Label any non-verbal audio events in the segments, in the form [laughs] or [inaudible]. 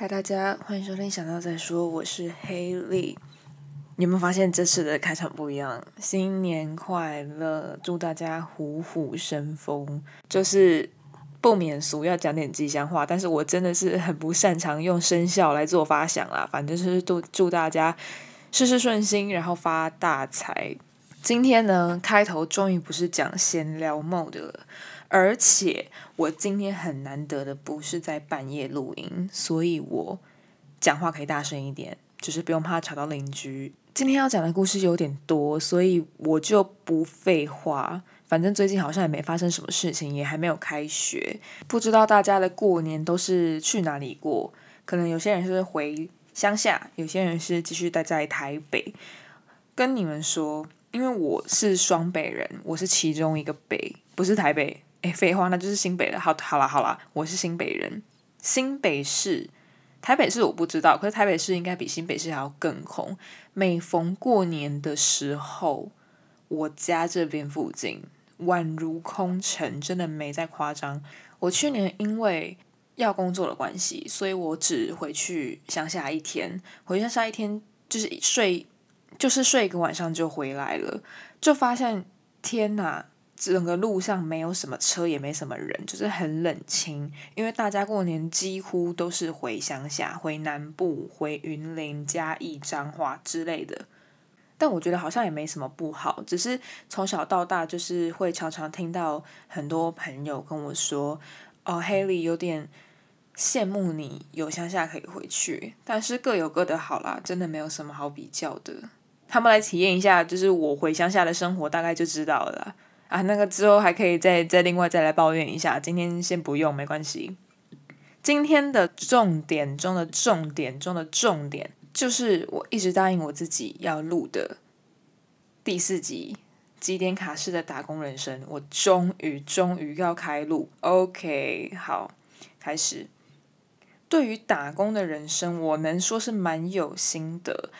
嗨，大家欢迎收听《想到再说》，我是黑莉。你有没有发现这次的开场不一样？新年快乐，祝大家虎虎生风。就是不免俗要讲点吉祥话，但是我真的是很不擅长用生肖来做发想啦。反正就是祝祝大家事事顺心，然后发大财。今天呢，开头终于不是讲闲聊 mode 了。而且我今天很难得的不是在半夜录音，所以我讲话可以大声一点，就是不用怕吵到邻居。今天要讲的故事有点多，所以我就不废话。反正最近好像也没发生什么事情，也还没有开学，不知道大家的过年都是去哪里过？可能有些人是回乡下，有些人是继续待在台北。跟你们说，因为我是双北人，我是其中一个北，不是台北。哎，废话，那就是新北了。好，好了，好了，我是新北人。新北市、台北市我不知道，可是台北市应该比新北市还要更红。每逢过年的时候，我家这边附近宛如空城，真的没在夸张。我去年因为要工作的关系，所以我只回去乡下一天，回乡下一天就是睡，就是睡一个晚上就回来了，就发现天哪！整个路上没有什么车，也没什么人，就是很冷清。因为大家过年几乎都是回乡下、回南部、回云林、嘉义、彰化之类的。但我觉得好像也没什么不好，只是从小到大就是会常常听到很多朋友跟我说：“哦，黑莉有点羡慕你有乡下可以回去。”但是各有各的好啦，真的没有什么好比较的。他们来体验一下，就是我回乡下的生活，大概就知道了。啊，那个之后还可以再再另外再来抱怨一下，今天先不用，没关系。今天的重点中的重点中的重点，就是我一直答应我自己要录的第四集《几点卡式的打工人生》，我终于终于要开录。OK，好，开始。对于打工的人生，我能说是蛮有心得。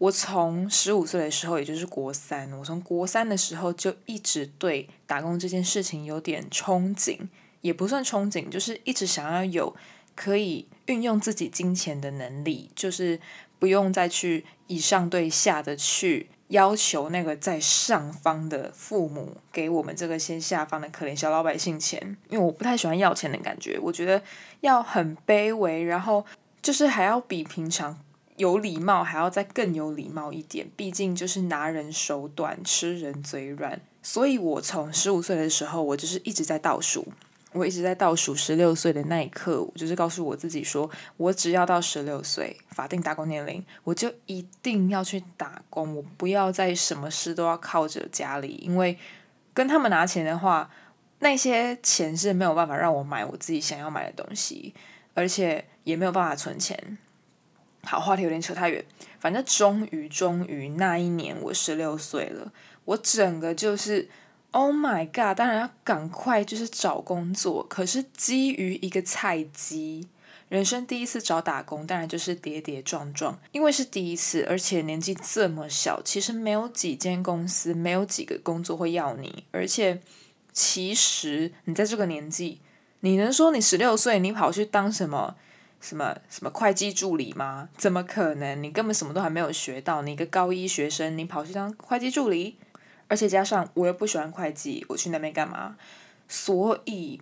我从十五岁的时候，也就是国三，我从国三的时候就一直对打工这件事情有点憧憬，也不算憧憬，就是一直想要有可以运用自己金钱的能力，就是不用再去以上对下的去要求那个在上方的父母给我们这个先下方的可怜小老百姓钱，因为我不太喜欢要钱的感觉，我觉得要很卑微，然后就是还要比平常。有礼貌，还要再更有礼貌一点。毕竟就是拿人手短，吃人嘴软。所以我从十五岁的时候，我就是一直在倒数。我一直在倒数十六岁的那一刻，我就是告诉我自己说，我只要到十六岁法定打工年龄，我就一定要去打工。我不要再什么事都要靠着家里，因为跟他们拿钱的话，那些钱是没有办法让我买我自己想要买的东西，而且也没有办法存钱。好，话题有点扯太远。反正终于，终于那一年我十六岁了，我整个就是，Oh my god！当然要赶快就是找工作。可是基于一个菜鸡，人生第一次找打工，当然就是跌跌撞撞。因为是第一次，而且年纪这么小，其实没有几间公司，没有几个工作会要你。而且其实你在这个年纪，你能说你十六岁你跑去当什么？什么什么会计助理吗？怎么可能？你根本什么都还没有学到，你一个高一学生，你跑去当会计助理，而且加上我又不喜欢会计，我去那边干嘛？所以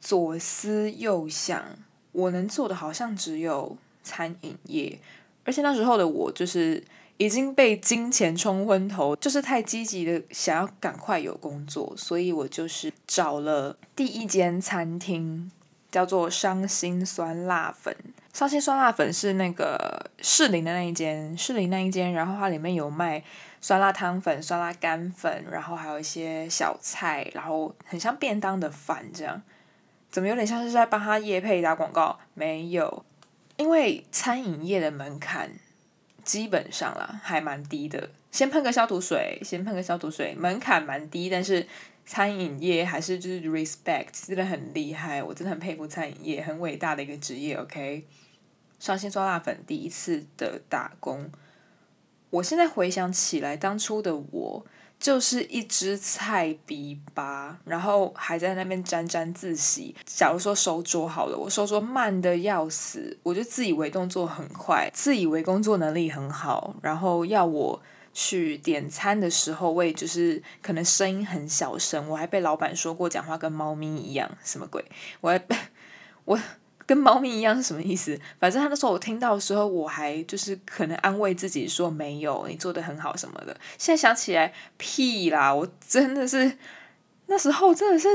左思右想，我能做的好像只有餐饮业，而且那时候的我就是已经被金钱冲昏头，就是太积极的想要赶快有工作，所以我就是找了第一间餐厅。叫做伤心酸辣粉，伤心酸辣粉是那个士林的那一间，士林那一间，然后它里面有卖酸辣汤粉、酸辣干粉，然后还有一些小菜，然后很像便当的饭这样，怎么有点像是在帮他业配打广告？没有，因为餐饮业的门槛基本上啦还蛮低的，先喷个消毒水，先喷个消毒水，门槛蛮低，但是。餐饮业还是就是 respect，真的很厉害，我真的很佩服餐饮业，很伟大的一个职业。OK，伤心酸辣粉第一次的打工，我现在回想起来，当初的我就是一只菜逼吧，然后还在那边沾沾自喜。假如说收桌好了，我收桌慢的要死，我就自以为动作很快，自以为工作能力很好，然后要我去点餐的时候，我也就是可能声音很小声，我还被老板说过讲话跟猫咪一样，什么鬼？我还我。跟猫咪一样是什么意思？反正他那时候我听到的时候，我还就是可能安慰自己说没有，你做的很好什么的。现在想起来，屁啦！我真的是那时候真的是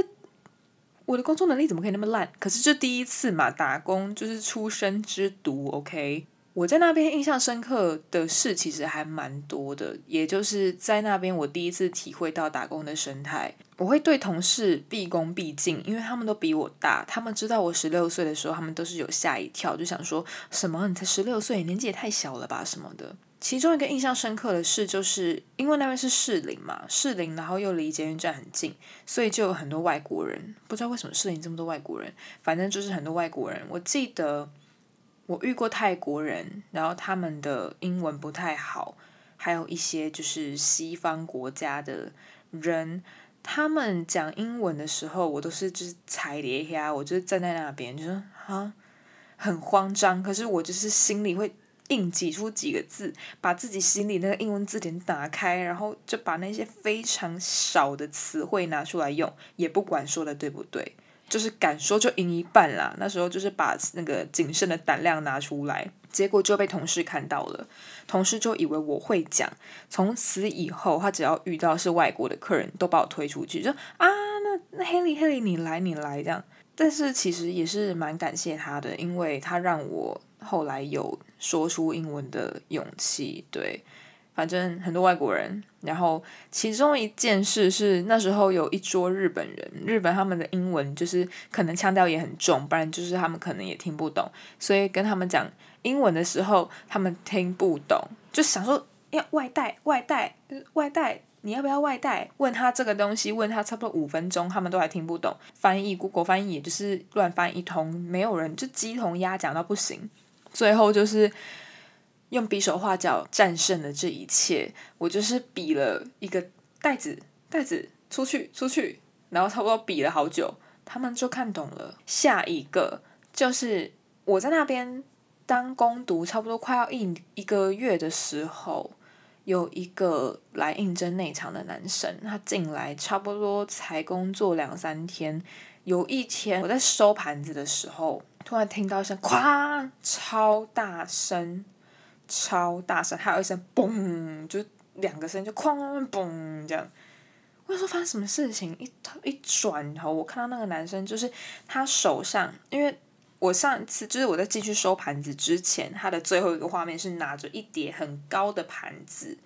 我的工作能力怎么可以那么烂？可是就第一次嘛，打工就是出生之毒，OK。我在那边印象深刻的事其实还蛮多的，也就是在那边我第一次体会到打工的生态。我会对同事毕恭毕敬，因为他们都比我大。他们知道我十六岁的时候，他们都是有吓一跳，就想说什么你才十六岁，年纪也太小了吧什么的。其中一个印象深刻的事，就是因为那边是士林嘛，士林然后又离捷运站很近，所以就有很多外国人。不知道为什么士林这么多外国人，反正就是很多外国人。我记得。我遇过泰国人，然后他们的英文不太好，还有一些就是西方国家的人，他们讲英文的时候，我都是就是踩碟呀，我就站在那边，就说啊，很慌张，可是我就是心里会硬挤出几个字，把自己心里那个英文字典打开，然后就把那些非常少的词汇拿出来用，也不管说的对不对。就是敢说就赢一半啦，那时候就是把那个谨慎的胆量拿出来，结果就被同事看到了，同事就以为我会讲，从此以后他只要遇到是外国的客人，都把我推出去，就啊，那那黑里黑里你来你来这样，但是其实也是蛮感谢他的，因为他让我后来有说出英文的勇气，对。反正很多外国人，然后其中一件事是那时候有一桌日本人，日本他们的英文就是可能腔调也很重，不然就是他们可能也听不懂，所以跟他们讲英文的时候，他们听不懂，就想说要外带外带外带，你要不要外带？问他这个东西，问他差不多五分钟，他们都还听不懂，翻译国国翻译也就是乱翻一通，没有人就鸡同鸭讲到不行，最后就是。用比手画脚战胜了这一切，我就是比了一个袋子，袋子出去出去，然后差不多比了好久，他们就看懂了。下一个就是我在那边当攻读，差不多快要一一个月的时候，有一个来应征内场的男生，他进来差不多才工作两三天，有一天我在收盘子的时候，突然听到一声“哐”，超大声。超大声，还有一声“嘣”，就两个声音就“哐嘣”这样。我说发生什么事情？一头一转头，我看到那个男生，就是他手上，因为我上次就是我在继续收盘子之前，他的最后一个画面是拿着一叠很高的盘子，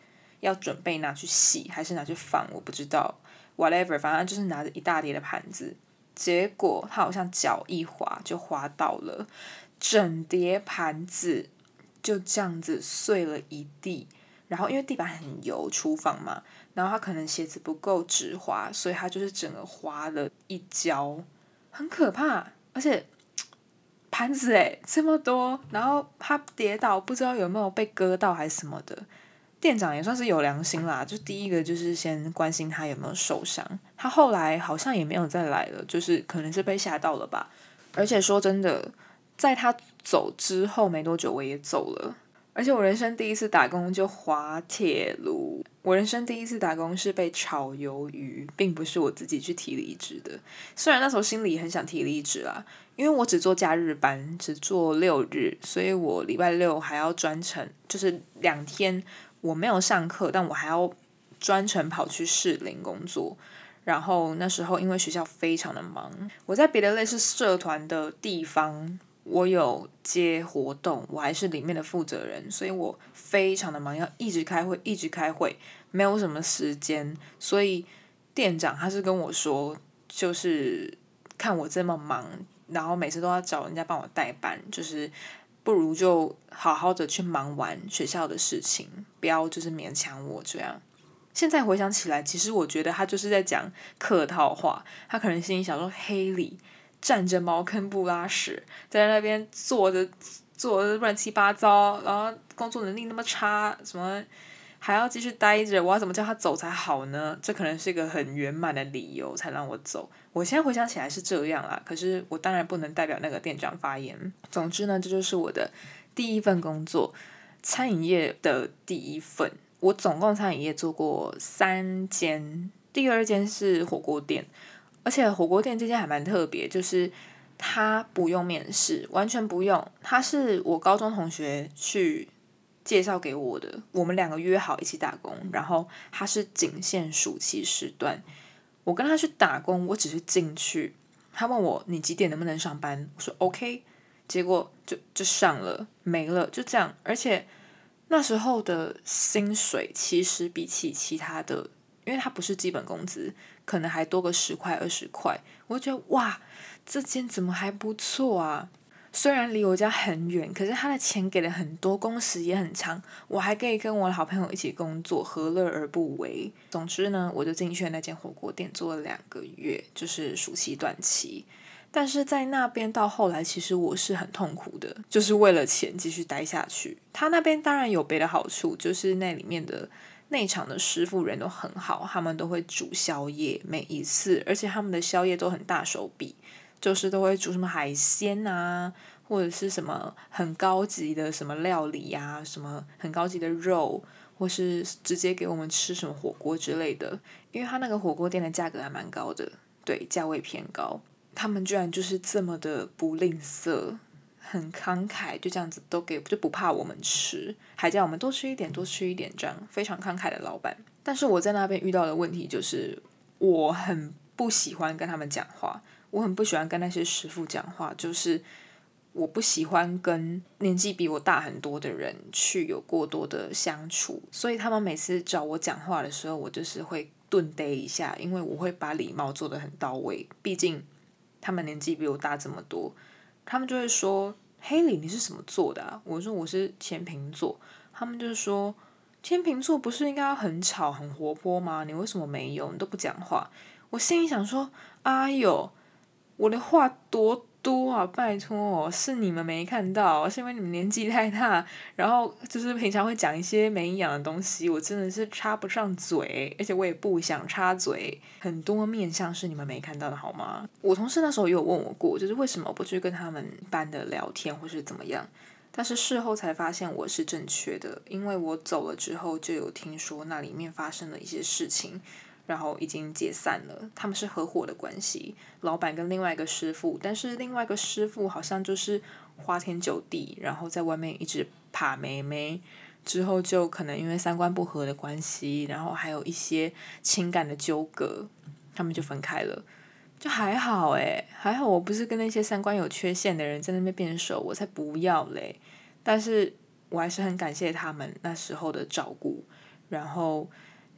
要准备拿去洗还是拿去放，我不知道。Whatever，反正就是拿着一大叠的盘子，结果他好像脚一滑就滑倒了，整叠盘子。就这样子碎了一地，然后因为地板很油，厨房嘛，然后他可能鞋子不够直滑，所以他就是整个滑了一跤，很可怕。而且盘子诶这么多，然后他跌倒不知道有没有被割到还是什么的。店长也算是有良心啦，就第一个就是先关心他有没有受伤。他后来好像也没有再来了，就是可能是被吓到了吧。而且说真的。在他走之后没多久，我也走了。而且我人生第一次打工就滑铁卢。我人生第一次打工是被炒鱿鱼，并不是我自己去提离职的。虽然那时候心里很想提离职啦，因为我只做假日班，只做六日，所以我礼拜六还要专程，就是两天我没有上课，但我还要专程跑去士林工作。然后那时候因为学校非常的忙，我在别的类似社团的地方。我有接活动，我还是里面的负责人，所以我非常的忙，要一直开会，一直开会，没有什么时间。所以店长他是跟我说，就是看我这么忙，然后每次都要找人家帮我代班，就是不如就好好的去忙完学校的事情，不要就是勉强我这样。现在回想起来，其实我觉得他就是在讲客套话，他可能心里想说黑里。占着茅坑不拉屎，在那边坐着坐着乱七八糟，然后工作能力那么差，什么还要继续待着，我要怎么叫他走才好呢？这可能是一个很圆满的理由才让我走。我现在回想起来是这样啦，可是我当然不能代表那个店长发言。总之呢，这就是我的第一份工作，餐饮业的第一份。我总共餐饮业做过三间，第二间是火锅店，而且火锅店这间还蛮特别，就是他不用面试，完全不用。他是我高中同学去介绍给我的，我们两个约好一起打工，然后他是仅限暑期时段，我跟他去打工，我只是进去，他问我你几点能不能上班，我说 OK，结果就就上了，没了，就这样，而且。那时候的薪水其实比起其他的，因为他不是基本工资，可能还多个十块二十块，我觉得哇，这间怎么还不错啊？虽然离我家很远，可是他的钱给的很多，工时也很长，我还可以跟我的好朋友一起工作，何乐而不为？总之呢，我就进去那间火锅店做了两个月，就是暑期短期。但是在那边到后来，其实我是很痛苦的，就是为了钱继续待下去。他那边当然有别的好处，就是那里面的内场的师傅人都很好，他们都会煮宵夜，每一次，而且他们的宵夜都很大手笔，就是都会煮什么海鲜啊，或者是什么很高级的什么料理呀，什么很高级的肉，或是直接给我们吃什么火锅之类的。因为他那个火锅店的价格还蛮高的，对，价位偏高。他们居然就是这么的不吝啬，很慷慨，就这样子都给，就不怕我们吃，还叫我们多吃一点，多吃一点，这样非常慷慨的老板。但是我在那边遇到的问题就是，我很不喜欢跟他们讲话，我很不喜欢跟那些师傅讲话，就是我不喜欢跟年纪比我大很多的人去有过多的相处，所以他们每次找我讲话的时候，我就是会顿呆一下，因为我会把礼貌做得很到位，毕竟。他们年纪比我大这么多，他们就会说：“黑里，你是什么座的啊？”我说：“我是天秤座。”他们就是说：“天秤座不是应该很吵、很活泼吗？你为什么没有？你都不讲话。”我心里想说：“哎呦，我的话多。”多啊！拜托，是你们没看到，是因为你们年纪太大，然后就是平常会讲一些没营养的东西，我真的是插不上嘴，而且我也不想插嘴。很多面相是你们没看到的，好吗？我同事那时候也有问我过，就是为什么不去跟他们班的聊天，或是怎么样？但是事后才发现我是正确的，因为我走了之后就有听说那里面发生了一些事情。然后已经解散了，他们是合伙的关系，老板跟另外一个师傅，但是另外一个师傅好像就是花天酒地，然后在外面一直爬妹妹，之后就可能因为三观不合的关系，然后还有一些情感的纠葛，他们就分开了，就还好诶，还好我不是跟那些三观有缺陷的人在那边变熟，我才不要嘞，但是我还是很感谢他们那时候的照顾，然后。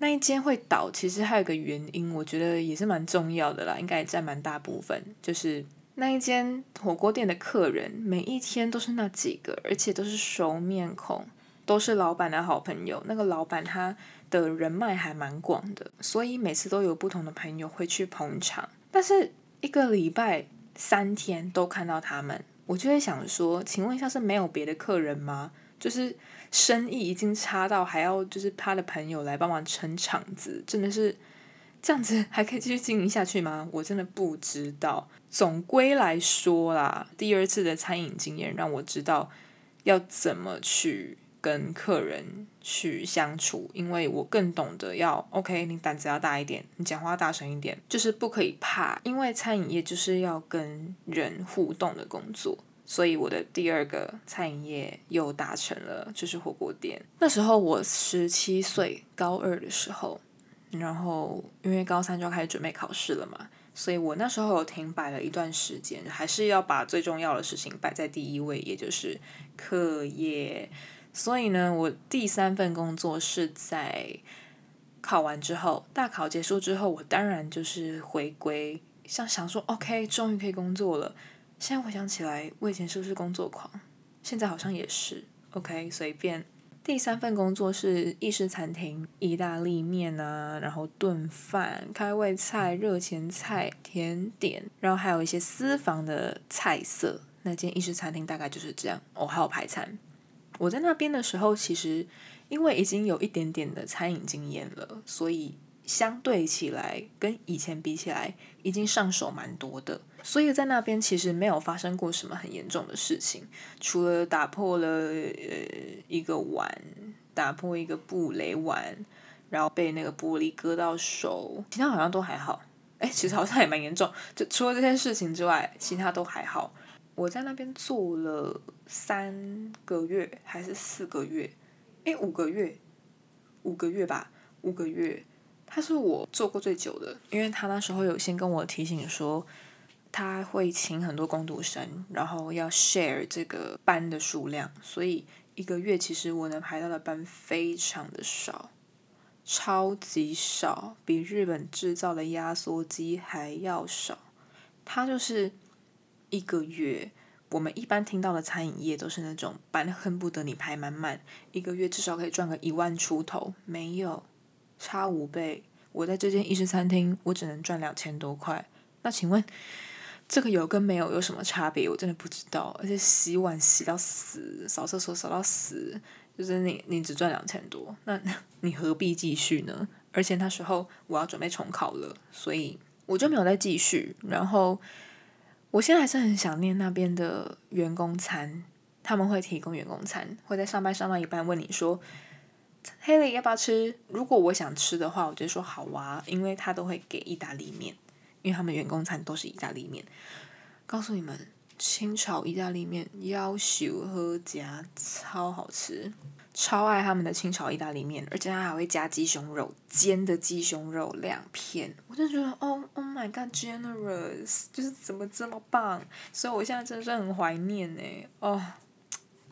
那一间会倒，其实还有个原因，我觉得也是蛮重要的啦，应该也占蛮大部分。就是那一间火锅店的客人，每一天都是那几个，而且都是熟面孔，都是老板的好朋友。那个老板他的人脉还蛮广的，所以每次都有不同的朋友会去捧场。但是一个礼拜三天都看到他们，我就会想说，请问一下是没有别的客人吗？就是生意已经差到还要就是他的朋友来帮忙撑场子，真的是这样子还可以继续经营下去吗？我真的不知道。总归来说啦，第二次的餐饮经验让我知道要怎么去跟客人去相处，因为我更懂得要 OK，你胆子要大一点，你讲话大声一点，就是不可以怕，因为餐饮业就是要跟人互动的工作。所以我的第二个餐饮业又达成了，就是火锅店。那时候我十七岁，高二的时候，然后因为高三就要开始准备考试了嘛，所以我那时候有停摆了一段时间，还是要把最重要的事情摆在第一位，也就是课业。所以呢，我第三份工作是在考完之后，大考结束之后，我当然就是回归，像想说，OK，终于可以工作了。现在回想起来，我以前是不是工作狂？现在好像也是。OK，随便。第三份工作是意式餐厅，意大利面啊，然后炖饭、开胃菜、热前菜、甜点，然后还有一些私房的菜色。那间意式餐厅大概就是这样。哦，还有排餐。我在那边的时候，其实因为已经有一点点的餐饮经验了，所以相对起来跟以前比起来，已经上手蛮多的。所以在那边其实没有发生过什么很严重的事情，除了打破了呃一个碗，打破一个布雷碗，然后被那个玻璃割到手，其他好像都还好。哎，其实好像也蛮严重。就除了这件事情之外，其他都还好。我在那边做了三个月还是四个月？哎，五个月，五个月吧，五个月。他是我做过最久的，因为他那时候有先跟我提醒说。他会请很多工读生，然后要 share 这个班的数量，所以一个月其实我能排到的班非常的少，超级少，比日本制造的压缩机还要少。他就是一个月，我们一般听到的餐饮业都是那种班恨不得你排满满，一个月至少可以赚个一万出头，没有，差五倍。我在这间意式餐厅，我只能赚两千多块。那请问？这个有跟没有有什么差别？我真的不知道。而且洗碗洗到死，扫厕所扫到死，就是你你只赚两千多，那你何必继续呢？而且那时候我要准备重考了，所以我就没有再继续。然后我现在还是很想念那边的员工餐，他们会提供员工餐，会在上班上到一半问你说：“黑里要不要吃？”如果我想吃的话，我就说好啊，因为他都会给意大利面。因为他们员工餐都是意大利面，告诉你们，清炒意大利面要求喝加超好吃，超爱他们的清炒意大利面，而且他还会加鸡胸肉，煎的鸡胸肉两片，我就觉得哦，Oh my God，generous，就是怎么这么棒，所以我现在真的是很怀念呢，哦，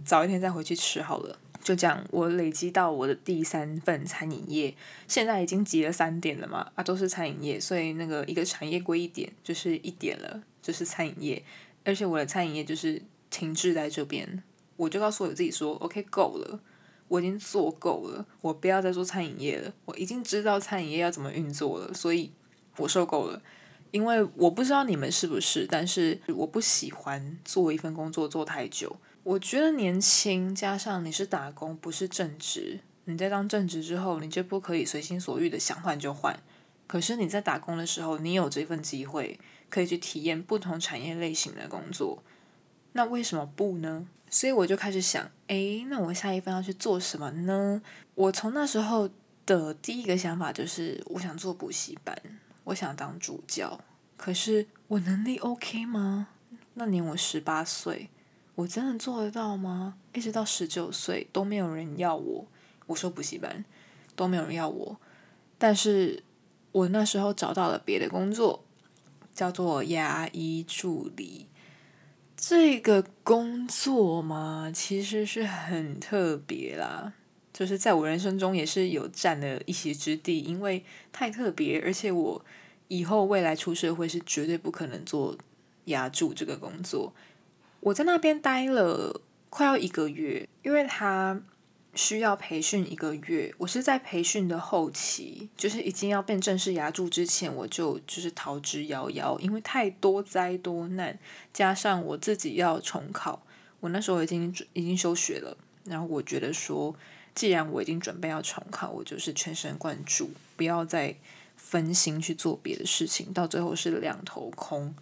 早一天再回去吃好了。就讲，我累积到我的第三份餐饮业，现在已经集了三点了嘛，啊，都是餐饮业，所以那个一个产业归一点，就是一点了，就是餐饮业，而且我的餐饮业就是停滞在这边，我就告诉我自己说，OK，够了，我已经做够了，我不要再做餐饮业了，我已经知道餐饮业要怎么运作了，所以我受够了，因为我不知道你们是不是，但是我不喜欢做一份工作做太久。我觉得年轻加上你是打工，不是正职。你在当正职之后，你就不可以随心所欲的想换就换。可是你在打工的时候，你有这份机会可以去体验不同产业类型的工作。那为什么不呢？所以我就开始想，诶，那我下一份要去做什么呢？我从那时候的第一个想法就是，我想做补习班，我想当助教。可是我能力 OK 吗？那年我十八岁。我真的做得到吗？一直到十九岁都没有人要我，我说补习班都没有人要我，但是我那时候找到了别的工作，叫做牙医助理。这个工作嘛，其实是很特别啦，就是在我人生中也是有占了一席之地，因为太特别，而且我以后未来出社会是绝对不可能做牙助这个工作。我在那边待了快要一个月，因为他需要培训一个月。我是在培训的后期，就是已经要变正式牙助之前，我就就是逃之夭夭，因为太多灾多难，加上我自己要重考，我那时候已经已经休学了。然后我觉得说，既然我已经准备要重考，我就是全神贯注，不要再分心去做别的事情，到最后是两头空。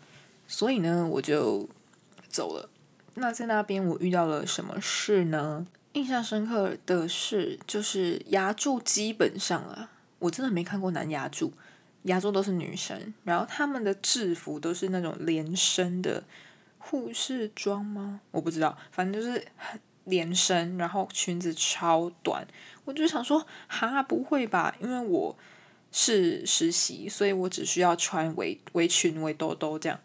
所以呢，我就。走了，那在那边我遇到了什么事呢？印象深刻的是，就是牙柱基本上啊，我真的没看过男牙柱，牙柱都是女生，然后他们的制服都是那种连身的护士装吗？我不知道，反正就是连身，然后裙子超短，我就想说，哈，不会吧？因为我是实习，所以我只需要穿围围裙、围兜兜这样。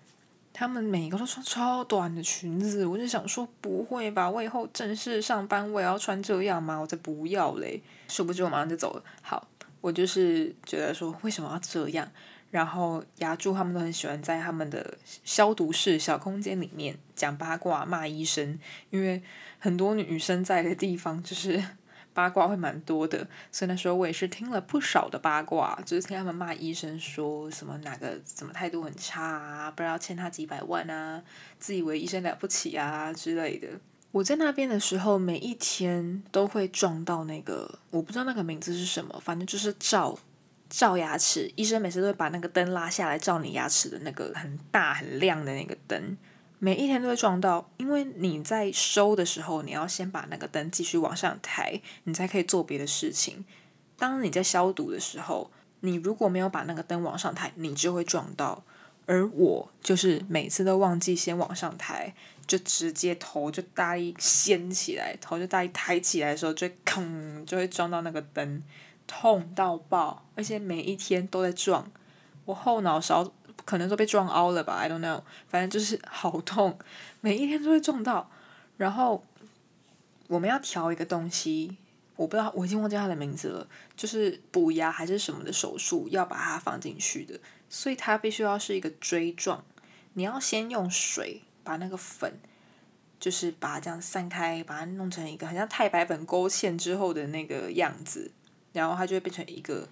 他们每一个都穿超短的裙子，我就想说不会吧，我以后正式上班我也要穿这样吗？我才不要嘞！殊不知我马上就走了。好，我就是觉得说为什么要这样？然后牙柱他们都很喜欢在他们的消毒室小空间里面讲八卦、骂医生，因为很多女生在的地方就是。八卦会蛮多的，所以那时候我也是听了不少的八卦，就是听他们骂医生说什么哪个什么态度很差啊，不知道欠他几百万啊，自以为医生了不起啊之类的。我在那边的时候，每一天都会撞到那个，我不知道那个名字是什么，反正就是照照牙齿。医生每次都会把那个灯拉下来照你牙齿的那个很大很亮的那个灯，每一天都会撞到。因为你在收的时候，你要先把那个灯继续往上抬，你才可以做别的事情。当你在消毒的时候，你如果没有把那个灯往上抬，你就会撞到。而我就是每次都忘记先往上抬。就直接头就大力掀起来，头就大力抬起来的时候，就吭就会撞到那个灯，痛到爆，而且每一天都在撞，我后脑勺可能都被撞凹了吧，I don't know，反正就是好痛，[laughs] 每一天都会撞到。然后我们要调一个东西，我不知道，我已经忘记它的名字了，就是补牙还是什么的手术，要把它放进去的，所以它必须要是一个锥状，你要先用水。把那个粉，就是把它这样散开，把它弄成一个很像太白粉勾芡之后的那个样子，然后它就会变成一个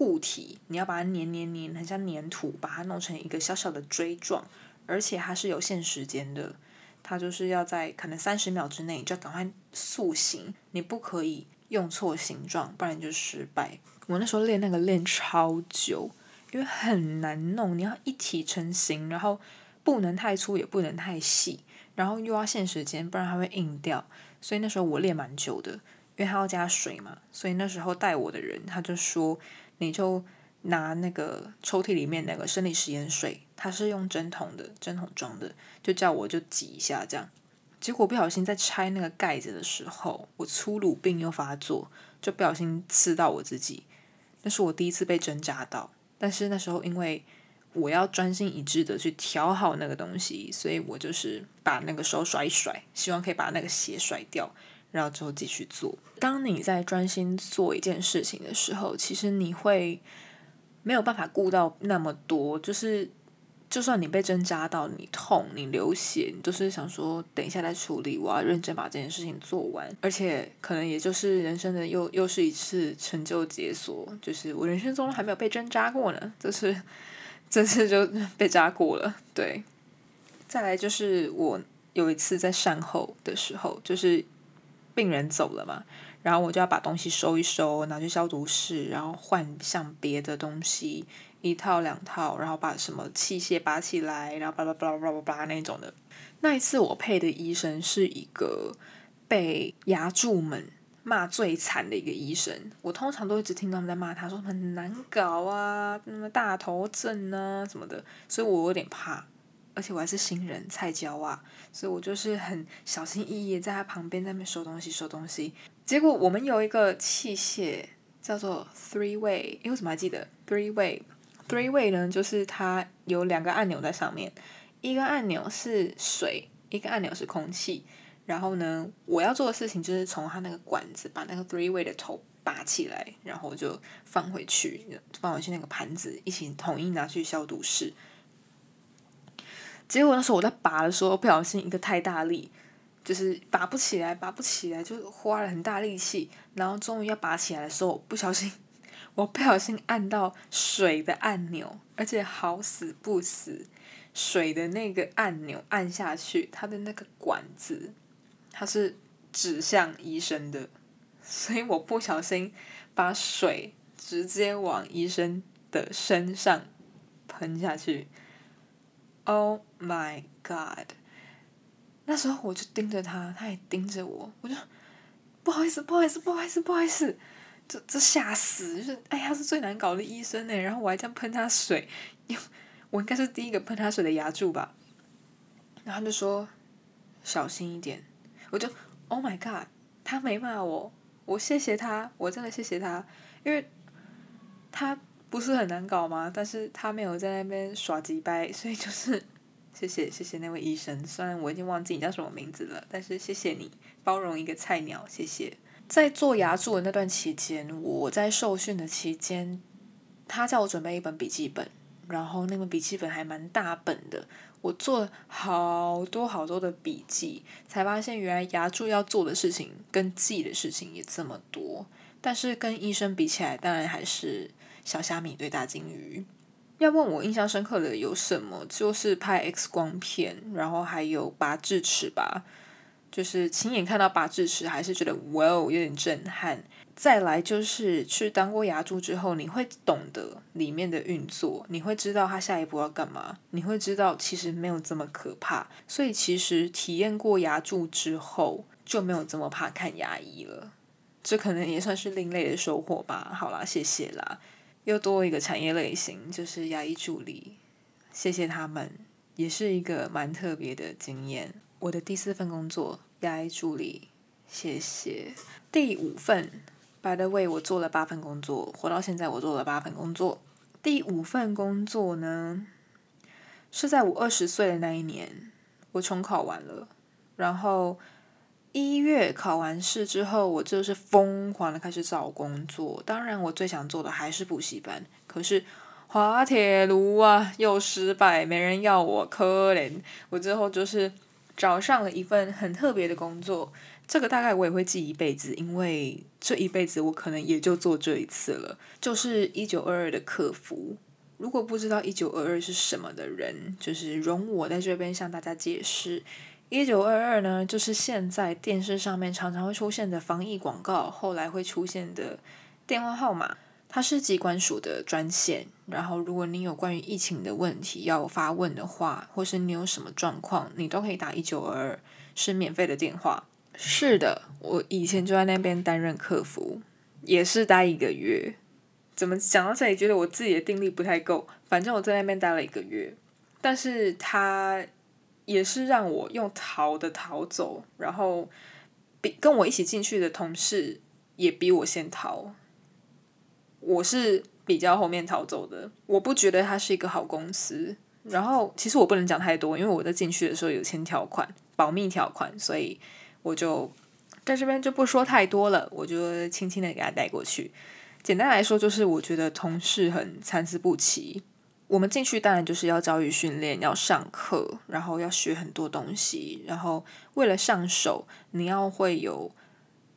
固体。你要把它粘粘粘，很像粘土，把它弄成一个小小的锥状，而且它是有限时间的，它就是要在可能三十秒之内就要赶快塑形，你不可以用错形状，不然就失败。我那时候练那个练超久，因为很难弄，你要一体成型，然后。不能太粗，也不能太细，然后又要限时间，不然它会硬掉。所以那时候我练蛮久的，因为他要加水嘛。所以那时候带我的人他就说：“你就拿那个抽屉里面那个生理食盐水，它是用针筒的，针筒装的，就叫我就挤一下这样。”结果不小心在拆那个盖子的时候，我粗鲁病又发作，就不小心刺到我自己。那是我第一次被针扎到，但是那时候因为。我要专心一致的去调好那个东西，所以我就是把那个手甩一甩，希望可以把那个血甩掉，然后之后继续做。当你在专心做一件事情的时候，其实你会没有办法顾到那么多，就是就算你被针扎到，你痛，你流血，你都是想说等一下再处理，我要认真把这件事情做完。而且可能也就是人生的又又是一次成就解锁，就是我人生中还没有被针扎过呢，就是。这次就 [laughs] 被扎过了，对。再来就是我有一次在善后的时候，就是病人走了嘛，然后我就要把东西收一收，拿去消毒室，然后换上别的东西，一套两套，然后把什么器械拔起来，然后叭叭叭叭叭叭那种的。那一次我配的医生是一个被牙柱们。骂最惨的一个医生，我通常都一直听到他们在骂他，说很难搞啊，那么大头症啊什么的，所以我有点怕，而且我还是新人菜椒啊，所以我就是很小心翼翼在他旁边在那边收东西收东西。结果我们有一个器械叫做 three way，为什么还记得 three way？three way 呢，就是它有两个按钮在上面，一个按钮是水，一个按钮是空气。然后呢，我要做的事情就是从它那个管子把那个 three way 的头拔起来，然后就放回去，放回去那个盘子一起统一拿去消毒室。结果那时候我在拔的时候不小心一个太大力，就是拔不起来，拔不起来，就花了很大力气。然后终于要拔起来的时候，不小心我不小心按到水的按钮，而且好死不死，水的那个按钮按下去，它的那个管子。它是指向医生的，所以我不小心把水直接往医生的身上喷下去。Oh my god！那时候我就盯着他，他也盯着我，我就不好意思，不好意思，不好意思，不好意思，这这吓死！就是哎呀，是最难搞的医生呢，然后我还这样喷他水，我应该是第一个喷他水的牙柱吧。然后他就说：“小心一点。”我就，Oh my god，他没骂我，我谢谢他，我真的谢谢他，因为他不是很难搞吗？但是他没有在那边耍鸡掰，所以就是谢谢谢谢那位医生，虽然我已经忘记你叫什么名字了，但是谢谢你包容一个菜鸟，谢谢。在做牙柱的那段期间，我在受训的期间，他叫我准备一本笔记本，然后那本笔记本还蛮大本的。我做了好多好多的笔记，才发现原来牙柱要做的事情跟记的事情也这么多。但是跟医生比起来，当然还是小虾米对大金鱼。要问我印象深刻的有什么，就是拍 X 光片，然后还有拔智齿吧。就是亲眼看到拔智齿，还是觉得哇哦有点震撼。再来就是去当过牙柱之后，你会懂得里面的运作，你会知道他下一步要干嘛，你会知道其实没有这么可怕。所以其实体验过牙柱之后，就没有这么怕看牙医了。这可能也算是另类的收获吧。好啦，谢谢啦，又多一个产业类型，就是牙医助理，谢谢他们，也是一个蛮特别的经验。我的第四份工作，牙医助理，谢谢。第五份。By the way，我做了八份工作，活到现在我做了八份工作。第五份工作呢，是在我二十岁的那一年，我重考完了，然后一月考完试之后，我就是疯狂的开始找工作。当然，我最想做的还是补习班，可是滑铁卢啊，又失败，没人要我，可怜。我之后就是找上了一份很特别的工作。这个大概我也会记一辈子，因为这一辈子我可能也就做这一次了。就是一九二二的客服，如果不知道一九二二是什么的人，就是容我在这边向大家解释。一九二二呢，就是现在电视上面常常会出现的防疫广告，后来会出现的电话号码，它是机关署的专线。然后，如果你有关于疫情的问题要发问的话，或是你有什么状况，你都可以打一九二二，是免费的电话。是的，我以前就在那边担任客服，也是待一个月。怎么讲到这里，觉得我自己的定力不太够。反正我在那边待了一个月，但是他也是让我用逃的逃走，然后比跟我一起进去的同事也比我先逃。我是比较后面逃走的，我不觉得他是一个好公司。然后其实我不能讲太多，因为我在进去的时候有签条款，保密条款，所以。我就在这边就不说太多了，我就轻轻的给他带过去。简单来说，就是我觉得同事很参差不齐。我们进去当然就是要教育训练，要上课，然后要学很多东西。然后为了上手，你要会有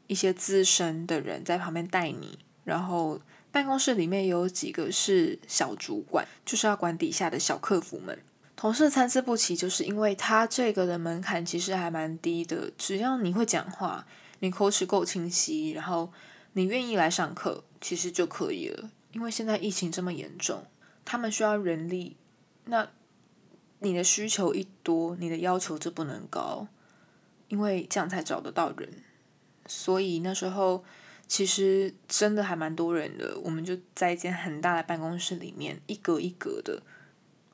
一些资深的人在旁边带你。然后办公室里面有几个是小主管，就是要管底下的小客服们。同事参差不齐，就是因为他这个的门槛其实还蛮低的，只要你会讲话，你口齿够清晰，然后你愿意来上课，其实就可以了。因为现在疫情这么严重，他们需要人力，那你的需求一多，你的要求就不能高，因为这样才找得到人。所以那时候其实真的还蛮多人的，我们就在一间很大的办公室里面，一格一格的。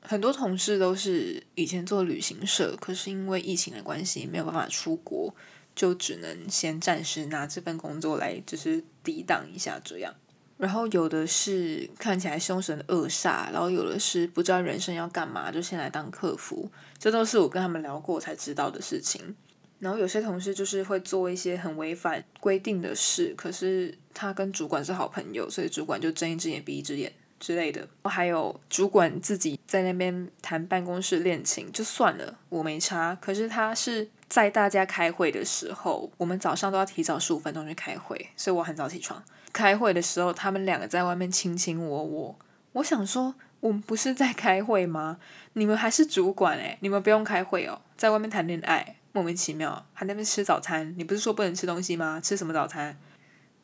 很多同事都是以前做旅行社，可是因为疫情的关系没有办法出国，就只能先暂时拿这份工作来就是抵挡一下这样。然后有的是看起来凶神恶煞，然后有的是不知道人生要干嘛，就先来当客服。这都是我跟他们聊过才知道的事情。然后有些同事就是会做一些很违反规定的事，可是他跟主管是好朋友，所以主管就睁一只眼闭一只眼。之类的，还有主管自己在那边谈办公室恋情就算了，我没差。可是他是在大家开会的时候，我们早上都要提早十五分钟去开会，所以我很早起床。开会的时候，他们两个在外面卿卿我我，我想说，我们不是在开会吗？你们还是主管诶，你们不用开会哦，在外面谈恋爱，莫名其妙，还在那边吃早餐。你不是说不能吃东西吗？吃什么早餐？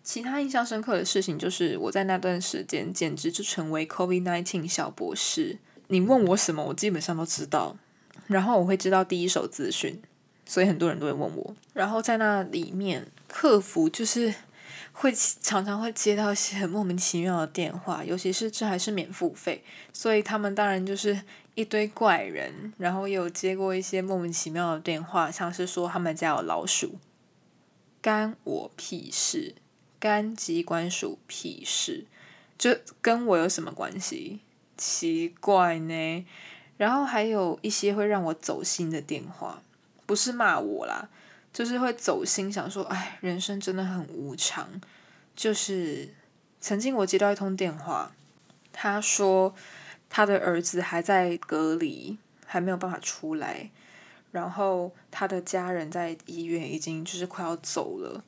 其他印象深刻的事情就是，我在那段时间简直就成为 COVID nineteen 小博士。你问我什么，我基本上都知道。然后我会知道第一手资讯，所以很多人都会问我。然后在那里面，客服就是会常常会接到一些很莫名其妙的电话，尤其是这还是免付费，所以他们当然就是一堆怪人。然后有接过一些莫名其妙的电话，像是说他们家有老鼠，干我屁事。干机关属屁事，这跟我有什么关系？奇怪呢。然后还有一些会让我走心的电话，不是骂我啦，就是会走心，想说，哎，人生真的很无常。就是曾经我接到一通电话，他说他的儿子还在隔离，还没有办法出来，然后他的家人在医院已经就是快要走了。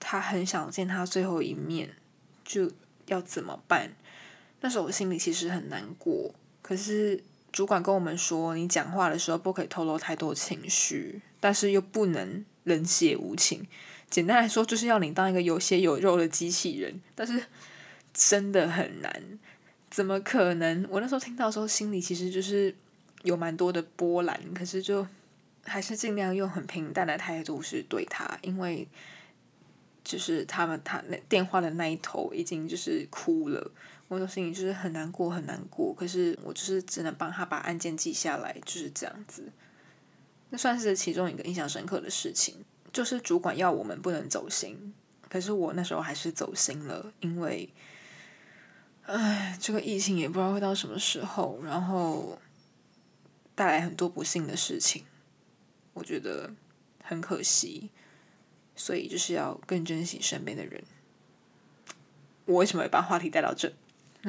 他很想见他最后一面，就要怎么办？那时候我心里其实很难过。可是主管跟我们说，你讲话的时候不可以透露太多情绪，但是又不能冷血无情。简单来说，就是要你当一个有血有肉的机器人，但是真的很难。怎么可能？我那时候听到的时候，心里其实就是有蛮多的波澜，可是就还是尽量用很平淡的态度是对他，因为就是他们他那电话的那一头已经就是哭了，我的心里就是很难过很难过。可是我就是只能帮他把案件记下来，就是这样子。那算是其中一个印象深刻的事情，就是主管要我们不能走心，可是我那时候还是走心了，因为。唉，这个疫情也不知道会到什么时候，然后带来很多不幸的事情，我觉得很可惜，所以就是要更珍惜身边的人。我为什么会把话题带到这？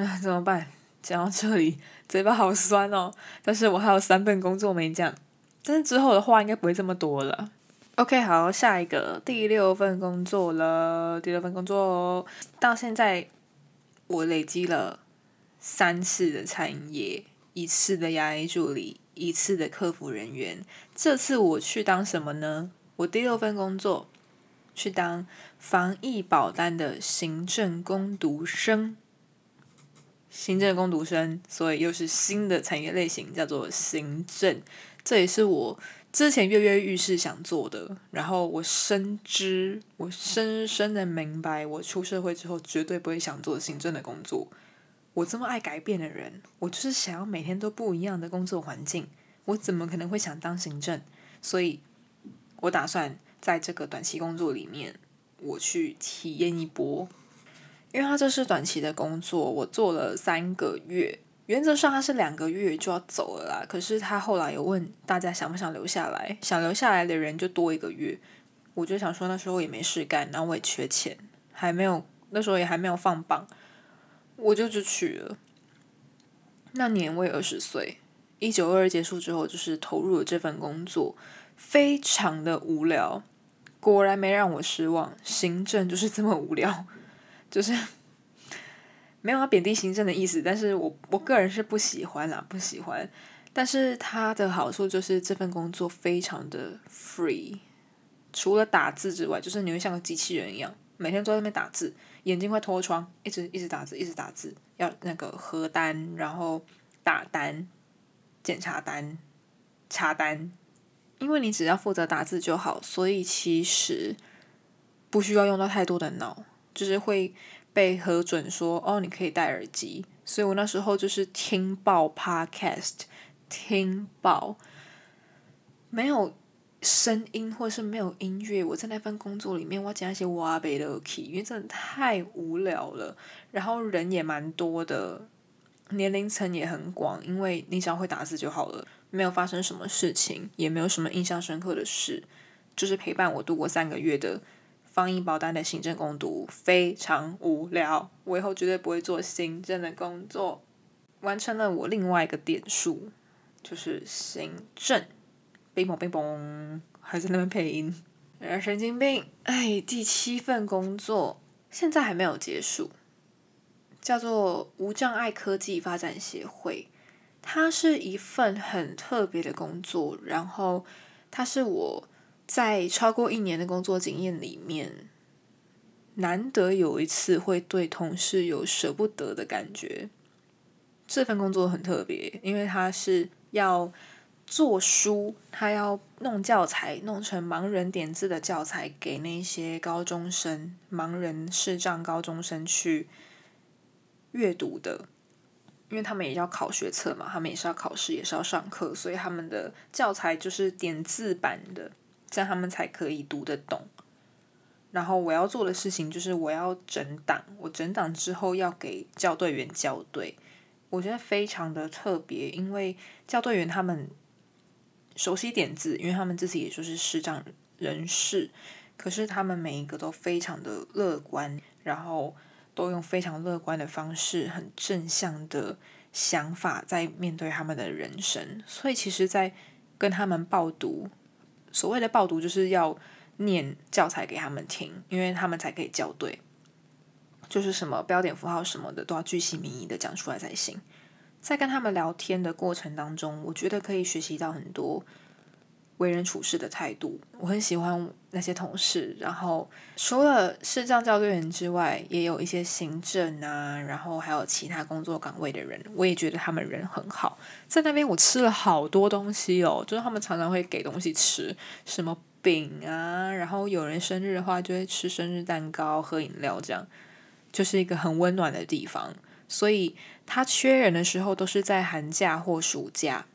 那怎么办？讲到这里，嘴巴好酸哦。但是我还有三份工作没讲，但是之后的话应该不会这么多了。OK，好，下一个第六份工作了，第六份工作哦到现在。我累积了三次的餐业，一次的牙医助理，一次的客服人员。这次我去当什么呢？我第六份工作去当防疫保单的行政工读生。行政工读生，所以又是新的产业类型，叫做行政。这也是我。之前跃跃欲试想做的，然后我深知，我深深的明白，我出社会之后绝对不会想做行政的工作。我这么爱改变的人，我就是想要每天都不一样的工作环境，我怎么可能会想当行政？所以，我打算在这个短期工作里面，我去体验一波，因为他这是短期的工作，我做了三个月。原则上他是两个月就要走了啦，可是他后来有问大家想不想留下来，想留下来的人就多一个月。我就想说那时候也没事干，然后我也缺钱，还没有那时候也还没有放榜，我就就去了。那年我也二十岁，一九二二结束之后就是投入了这份工作，非常的无聊，果然没让我失望，行政就是这么无聊，就是。没有要贬低行政的意思，但是我我个人是不喜欢啦，不喜欢。但是它的好处就是这份工作非常的 free，除了打字之外，就是你会像个机器人一样，每天坐在那边打字，眼睛快脱窗，一直一直打字，一直打字，要那个核单，然后打单、检查单、查单，因为你只要负责打字就好，所以其实不需要用到太多的脑，就是会。被核准说哦，你可以戴耳机，所以我那时候就是听爆 podcast，听爆，没有声音或是没有音乐。我在那份工作里面，我讲一些挖贝的 key，因为真的太无聊了。然后人也蛮多的，年龄层也很广，因为你只要会打字就好了，没有发生什么事情，也没有什么印象深刻的事，就是陪伴我度过三个月的。防疫保单的行政工读非常无聊，我以后绝对不会做行政的工作。完成了我另外一个点数，就是行政。冰嘣冰嘣，还在那边配音。神经病！哎，第七份工作现在还没有结束，叫做无障碍科技发展协会。它是一份很特别的工作，然后它是我。在超过一年的工作经验里面，难得有一次会对同事有舍不得的感觉。这份工作很特别，因为他是要做书，他要弄教材，弄成盲人点字的教材给那些高中生、盲人视障高中生去阅读的。因为他们也要考学测嘛，他们也是要考试，也是要上课，所以他们的教材就是点字版的。这样他们才可以读得懂。然后我要做的事情就是我要整档，我整档之后要给校队员校对。我觉得非常的特别，因为校队员他们熟悉点字，因为他们自己也就是视障人士，可是他们每一个都非常的乐观，然后都用非常乐观的方式，很正向的想法在面对他们的人生。所以其实，在跟他们报读。所谓的报读就是要念教材给他们听，因为他们才可以校对，就是什么标点符号什么的都要句细明义的讲出来才行。在跟他们聊天的过程当中，我觉得可以学习到很多为人处事的态度，我很喜欢那些同事。然后除了视障教练员之外，也有一些行政啊，然后还有其他工作岗位的人，我也觉得他们人很好。在那边我吃了好多东西哦，就是他们常常会给东西吃，什么饼啊，然后有人生日的话就会吃生日蛋糕、喝饮料，这样就是一个很温暖的地方。所以他缺人的时候都是在寒假或暑假。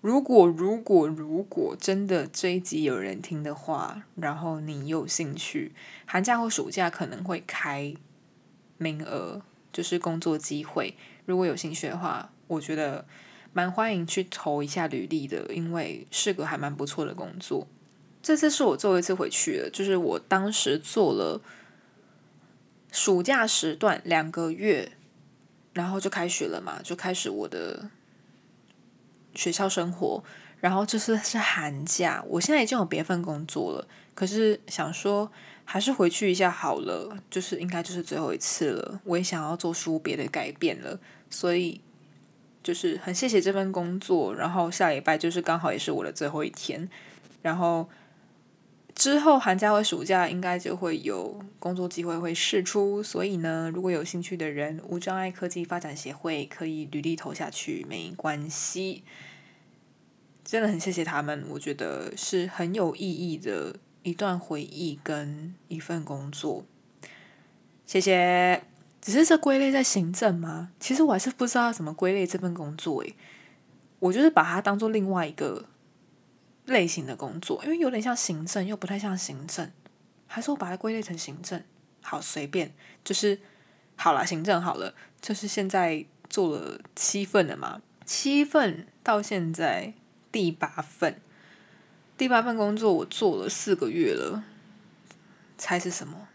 如果如果如果真的这一集有人听的话，然后你有兴趣，寒假或暑假可能会开名额，就是工作机会。如果有兴趣的话，我觉得蛮欢迎去投一下履历的，因为是个还蛮不错的工作。这次是我最后一次回去了，就是我当时做了暑假时段两个月，然后就开学了嘛，就开始我的。学校生活，然后这次是寒假，我现在已经有别份工作了，可是想说还是回去一下好了，就是应该就是最后一次了，我也想要做出别的改变了，所以就是很谢谢这份工作，然后下礼拜就是刚好也是我的最后一天，然后之后寒假或暑假应该就会有工作机会会试出，所以呢，如果有兴趣的人，无障碍科技发展协会可以履历投下去，没关系。真的很谢谢他们，我觉得是很有意义的一段回忆跟一份工作。谢谢。只是这归类在行政吗？其实我还是不知道怎么归类这份工作。诶，我就是把它当做另外一个类型的工作，因为有点像行政，又不太像行政。还是我把它归类成行政？好，随便，就是好了，行政好了。就是现在做了七份了嘛，七份到现在。第八份，第八份工作我做了四个月了，猜是什么？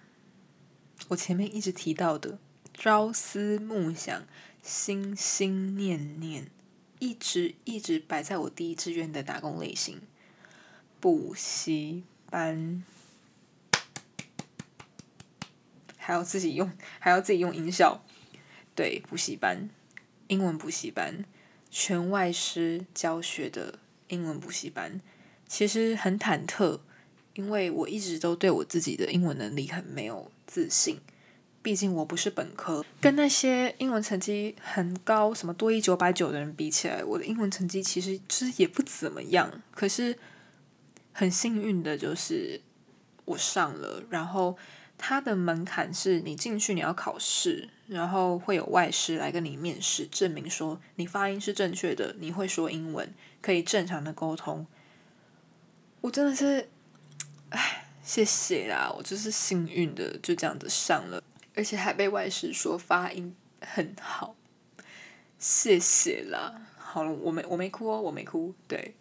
我前面一直提到的，朝思暮想、心心念念，一直一直摆在我第一志愿的打工类型——补习班，还要自己用，还要自己用音效。对，补习班，英文补习班，全外师教学的。英文补习班其实很忐忑，因为我一直都对我自己的英文能力很没有自信。毕竟我不是本科，跟那些英文成绩很高、什么多一九百九的人比起来，我的英文成绩其实其实也不怎么样。可是很幸运的就是我上了，然后它的门槛是你进去你要考试，然后会有外师来跟你面试，证明说你发音是正确的，你会说英文。可以正常的沟通，我真的是，唉，谢谢啦！我就是幸运的，就这样子上了，而且还被外师说发音很好，谢谢啦！好了，我没我没哭哦，我没哭。对，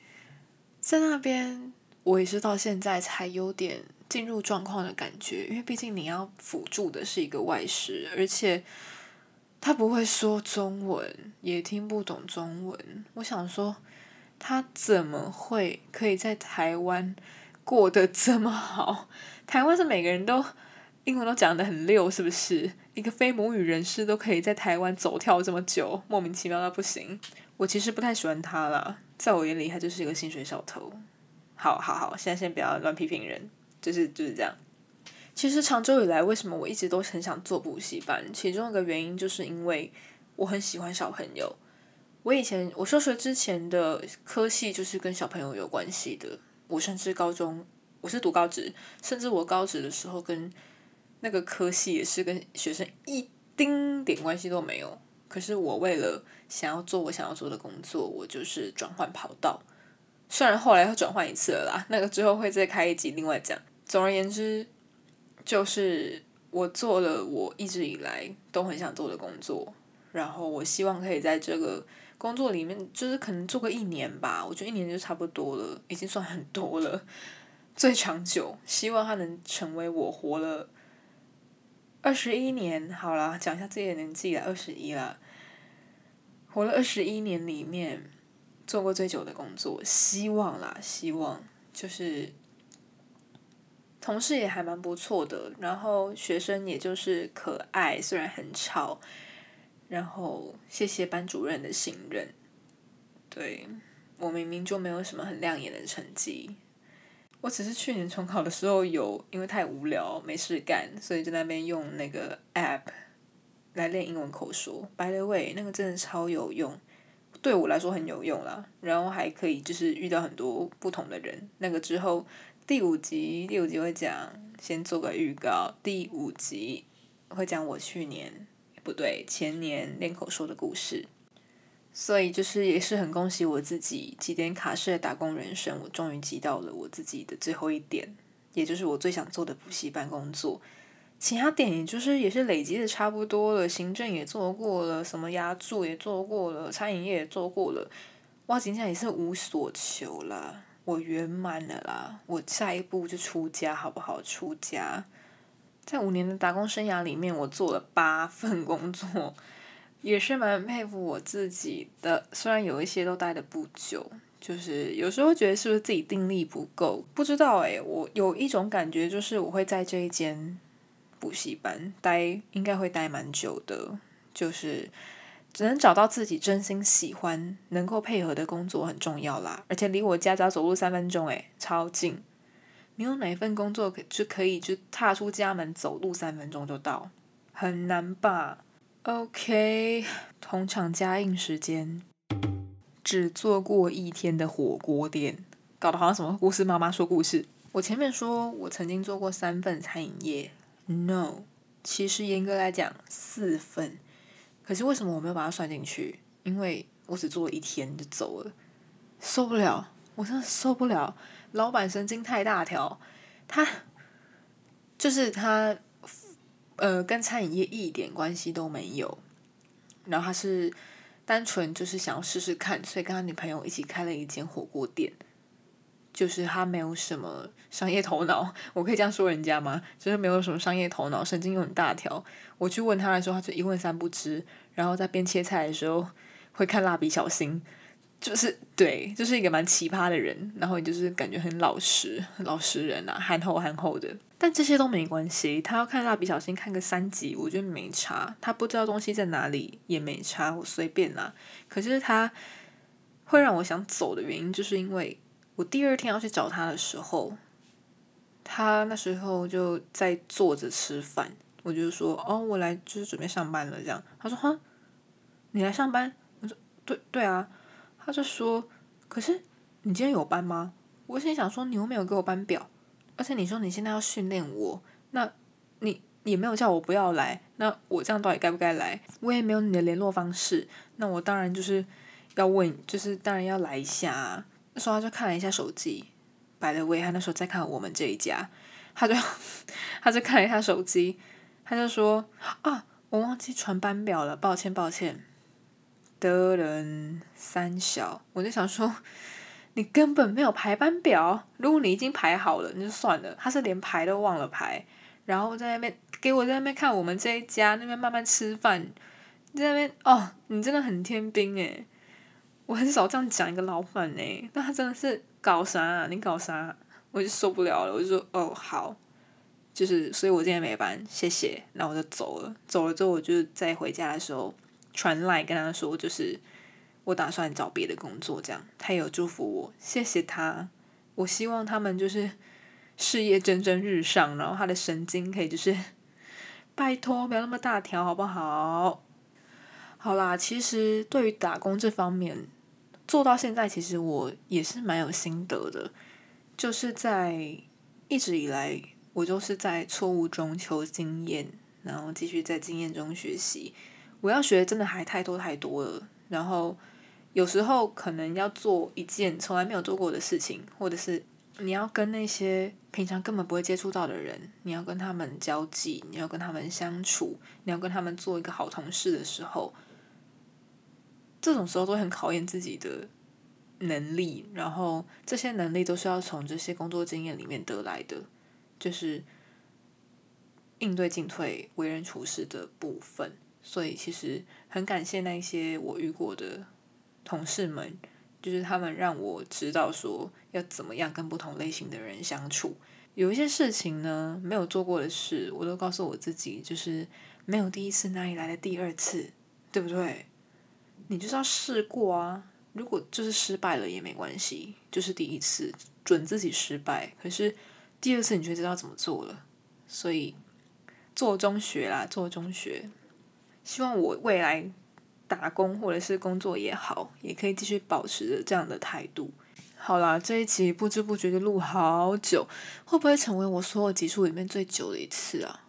在那边我也是到现在才有点进入状况的感觉，因为毕竟你要辅助的是一个外师，而且他不会说中文，也听不懂中文。我想说。他怎么会可以在台湾过得这么好？台湾是每个人都英文都讲得很溜，是不是？一个非母语人士都可以在台湾走跳这么久，莫名其妙到不行。我其实不太喜欢他啦，在我眼里他就是一个薪水小偷。好好好，现在先不要乱批评人，就是就是这样。其实长久以来，为什么我一直都很想做补习班？其中一个原因就是因为我很喜欢小朋友。我以前我上学之前的科系就是跟小朋友有关系的。我甚至高中我是读高职，甚至我高职的时候跟那个科系也是跟学生一丁点关系都没有。可是我为了想要做我想要做的工作，我就是转换跑道。虽然后来又转换一次了啦，那个之后会再开一集另外讲。总而言之，就是我做了我一直以来都很想做的工作，然后我希望可以在这个。工作里面就是可能做个一年吧，我觉得一年就差不多了，已经算很多了。最长久，希望它能成为我活了二十一年。好了，讲一下自己的年纪了，二十一了，活了二十一年里面做过最久的工作，希望啦，希望就是同事也还蛮不错的，然后学生也就是可爱，虽然很吵。然后谢谢班主任的信任，对我明明就没有什么很亮眼的成绩，我只是去年重考的时候有因为太无聊没事干，所以在那边用那个 app 来练英文口说。By the way，那个真的超有用，对我来说很有用啦。然后还可以就是遇到很多不同的人。那个之后第五集第五集会讲，先做个预告，第五集会讲我去年不对前年练口说的故事。所以就是也是很恭喜我自己，几点卡式的打工人生，我终于挤到了我自己的最后一点，也就是我最想做的补习班工作。其他点也就是也是累积的差不多了，行政也做过了，什么压注也做过了，餐饮业也做过了，哇，今天也是无所求了，我圆满了啦，我下一步就出家好不好？出家，在五年的打工生涯里面，我做了八份工作。也是蛮佩服我自己的，虽然有一些都待的不久，就是有时候觉得是不是自己定力不够，不知道诶，我有一种感觉，就是我会在这一间补习班待，应该会待蛮久的，就是只能找到自己真心喜欢、能够配合的工作很重要啦。而且离我家只要走路三分钟，诶，超近。你有哪一份工作可就可以就踏出家门走路三分钟就到？很难吧？OK，同场加映时间，只做过一天的火锅店，搞得好像什么故事？妈妈说故事。我前面说我曾经做过三份餐饮业，No，其实严格来讲四份，可是为什么我没有把它算进去？因为我只做了一天就走了，受不了，我真的受不了，老板神经太大条，他就是他。呃，跟餐饮业一点关系都没有。然后他是单纯就是想要试试看，所以跟他女朋友一起开了一间火锅店。就是他没有什么商业头脑，我可以这样说人家吗？就是没有什么商业头脑，神经又很大条。我去问他的时候，他就一问三不知。然后在边切菜的时候，会看蜡笔小新。就是对，就是一个蛮奇葩的人，然后也就是感觉很老实，老实人啊，憨厚憨厚的。但这些都没关系，他要看蜡笔小新看个三集，我觉得没差。他不知道东西在哪里也没差，我随便啦。可是他会让我想走的原因，就是因为我第二天要去找他的时候，他那时候就在坐着吃饭，我就说哦，我来就是准备上班了这样。他说哈，你来上班？我说对对啊。他就说：“可是你今天有班吗？”我心里想说：“你又没有给我班表，而且你说你现在要训练我，那你也没有叫我不要来，那我这样到底该不该来？我也没有你的联络方式，那我当然就是要问，就是当然要来一下。”啊时候他就看了一下手机，摆了位，他那时候在看我们这一家，他就他就看了一下手机，他就说：“啊，我忘记传班表了，抱歉，抱歉。”的人三小，我就想说，你根本没有排班表。如果你已经排好了，那就算了。他是连排都忘了排，然后在那边给我在那边看我们这一家那边慢慢吃饭，在那边哦，你真的很天兵诶。我很少这样讲一个老板诶，那他真的是搞啥？你搞啥？我就受不了了，我就说哦好，就是所以我今天没班，谢谢。那我就走了，走了之后我就在回家的时候。传来跟他说，就是我打算找别的工作，这样他也有祝福我，谢谢他。我希望他们就是事业蒸蒸日上，然后他的神经可以就是拜托不要那么大条，好不好？好啦，其实对于打工这方面做到现在，其实我也是蛮有心得的，就是在一直以来，我就是在错误中求经验，然后继续在经验中学习。我要学真的还太多太多了，然后有时候可能要做一件从来没有做过的事情，或者是你要跟那些平常根本不会接触到的人，你要跟他们交际，你要跟他们相处，你要跟他们做一个好同事的时候，这种时候都很考验自己的能力，然后这些能力都是要从这些工作经验里面得来的，就是应对进退、为人处事的部分。所以其实很感谢那些我遇过的同事们，就是他们让我知道说要怎么样跟不同类型的人相处。有一些事情呢，没有做过的事，我都告诉我自己，就是没有第一次哪里来的第二次，对不对？你就是要试过啊，如果就是失败了也没关系，就是第一次准自己失败，可是第二次你就知道怎么做了，所以做中学啦，做中学。希望我未来打工或者是工作也好，也可以继续保持着这样的态度。好啦，这一集不知不觉就录好久，会不会成为我所有集数里面最久的一次啊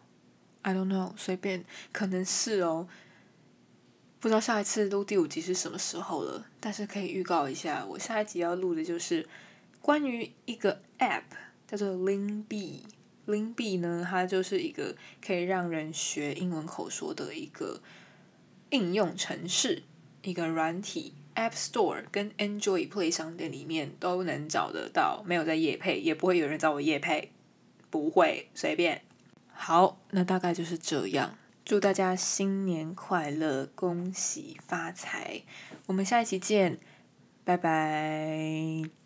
？I don't know，随便，可能是哦。不知道下一次录第五集是什么时候了，但是可以预告一下，我下一集要录的就是关于一个 App，叫做 lingbi，lingbi 呢，它就是一个可以让人学英文口说的一个应用程式，一个软体。App Store 跟 Android Play 商店里面都能找得到，没有在夜配，也不会有人找我夜配，不会随便。好，那大概就是这样。祝大家新年快乐，恭喜发财！我们下一期见，拜拜。